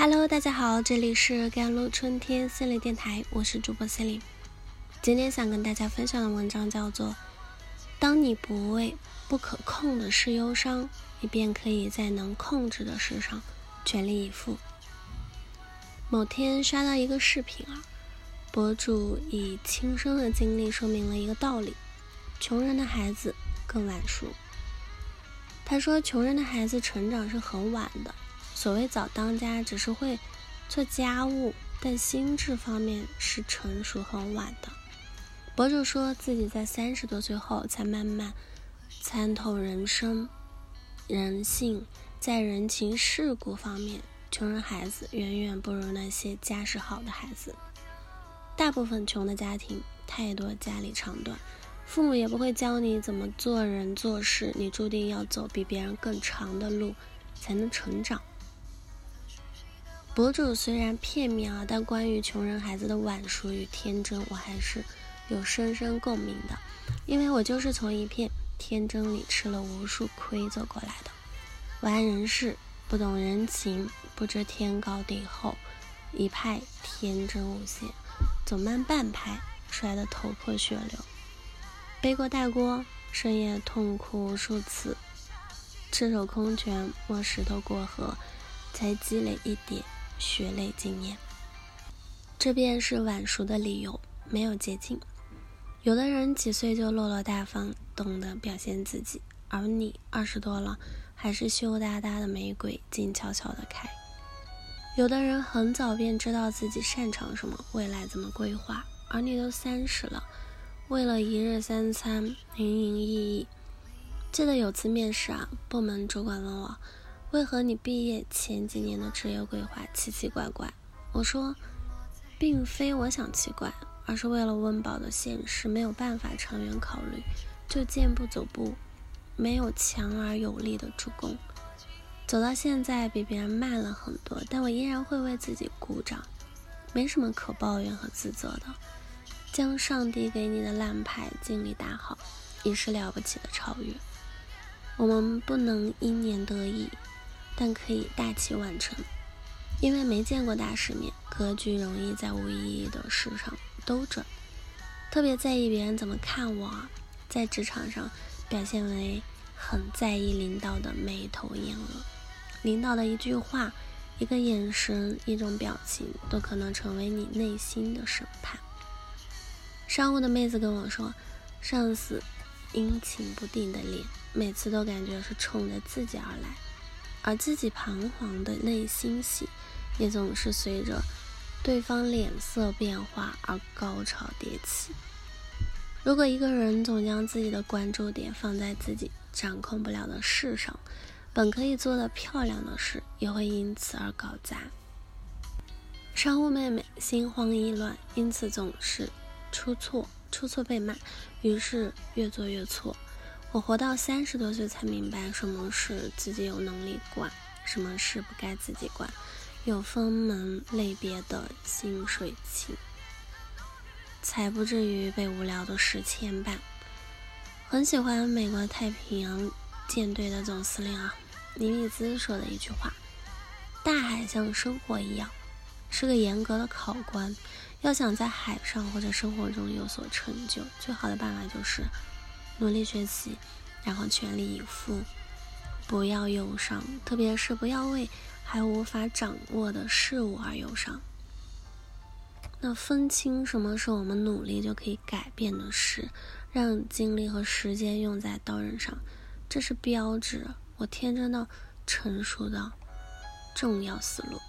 Hello，大家好，这里是甘露春天心理电台，我是主播心灵。今天想跟大家分享的文章叫做《当你不为不可控的事忧伤，你便可以在能控制的事上全力以赴》。某天刷到一个视频啊，博主以亲身的经历说明了一个道理：穷人的孩子更晚熟。他说，穷人的孩子成长是很晚的。所谓早当家，只是会做家务，但心智方面是成熟很晚的。博主说自己在三十多岁后才慢慢参透人生、人性，在人情世故方面，穷人孩子远远不如那些家世好的孩子。大部分穷的家庭，太多家里长短，父母也不会教你怎么做人做事，你注定要走比别人更长的路，才能成长。博主虽然片面啊，但关于穷人孩子的晚熟与天真，我还是有深深共鸣的，因为我就是从一片天真里吃了无数亏走过来的。玩人世，不懂人情，不知天高地厚，一派天真无邪，走慢半拍，摔得头破血流，背过大锅，深夜痛哭无数次，赤手空拳摸石头过河，才积累一点。血泪经验，这便是晚熟的理由。没有捷径。有的人几岁就落落大方，懂得表现自己，而你二十多了，还是羞答答的玫瑰，静悄悄的开。有的人很早便知道自己擅长什么，未来怎么规划，而你都三十了，为了一日三餐，营营役役。记得有次面试啊，部门主管问我。为何你毕业前几年的职业规划奇奇怪怪？我说，并非我想奇怪，而是为了温饱的现实，没有办法长远考虑，就健步走步，没有强而有力的助攻，走到现在比别人慢了很多，但我依然会为自己鼓掌，没什么可抱怨和自责的。将上帝给你的烂牌尽力打好，已是了不起的超越。我们不能因年得意。但可以大器晚成，因为没见过大世面，格局容易在无意义的事上兜转。特别在意别人怎么看我，在职场上表现为很在意领导的眉头眼额，领导的一句话、一个眼神、一种表情，都可能成为你内心的审判。商务的妹子跟我说，上司阴晴不定的脸，每次都感觉是冲着自己而来。而自己彷徨的内心戏，也总是随着对方脸色变化而高潮迭起。如果一个人总将自己的关注点放在自己掌控不了的事上，本可以做的漂亮的事，也会因此而搞砸。商务妹妹心慌意乱，因此总是出错，出错被骂，于是越做越错。我活到三十多岁才明白，什么是自己有能力管，什么事不该自己管，有分门类别的心水情，才不至于被无聊的事牵绊。很喜欢美国太平洋舰队的总司令啊，尼米兹说的一句话：“大海像生活一样，是个严格的考官。要想在海上或者生活中有所成就，最好的办法就是。”努力学习，然后全力以赴，不要忧伤，特别是不要为还无法掌握的事物而忧伤。那分清什么是我们努力就可以改变的事，让精力和时间用在刀刃上，这是标志我天真的成熟的重要思路。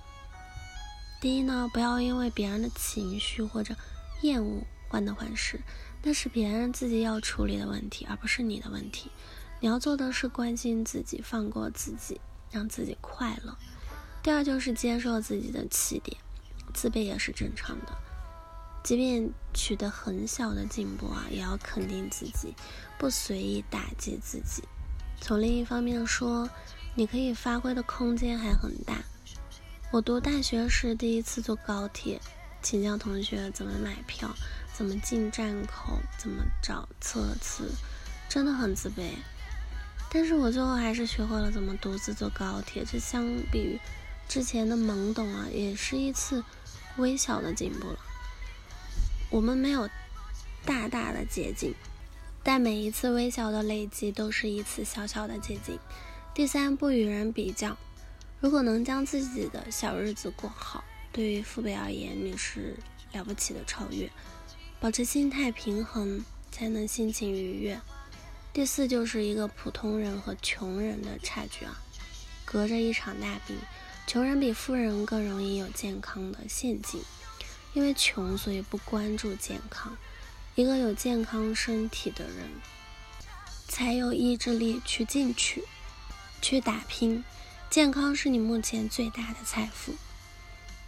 第一呢，不要因为别人的情绪或者厌恶患得患失。那是别人自己要处理的问题，而不是你的问题。你要做的是关心自己，放过自己，让自己快乐。第二就是接受自己的起点，自卑也是正常的。即便取得很小的进步啊，也要肯定自己，不随意打击自己。从另一方面说，你可以发挥的空间还很大。我读大学时第一次坐高铁，请教同学怎么买票。怎么进站口？怎么找侧次？真的很自卑。但是我最后还是学会了怎么独自坐高铁。这相比于之前的懵懂啊，也是一次微小的进步了。我们没有大大的捷径，但每一次微小的累积都是一次小小的捷径。第三，不与人比较。如果能将自己的小日子过好，对于父辈而言，你是了不起的超越。保持心态平衡，才能心情愉悦。第四，就是一个普通人和穷人的差距啊，隔着一场大病，穷人比富人更容易有健康的陷阱。因为穷，所以不关注健康。一个有健康身体的人，才有意志力去进取，去打拼。健康是你目前最大的财富。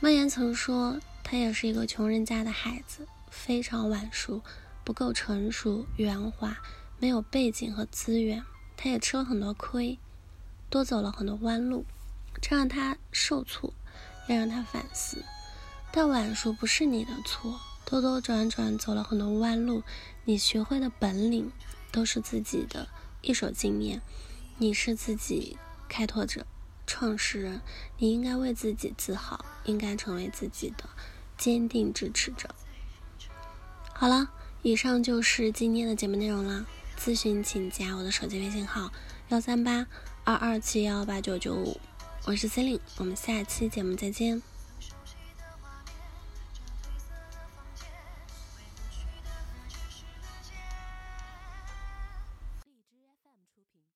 莫言曾说，他也是一个穷人家的孩子，非常晚熟，不够成熟、圆滑，没有背景和资源。他也吃了很多亏，多走了很多弯路，这让他受挫，也让他反思。但晚熟不是你的错，兜兜转转走了很多弯路，你学会的本领都是自己的一手经验，你是自己开拓者、创始人，你应该为自己自豪，应该成为自己的坚定支持者。好了，以上就是今天的节目内容了。咨询请加我的手机微信号：幺三八二二七幺八九九五，我是 c e l i n e 我们下期节目再见。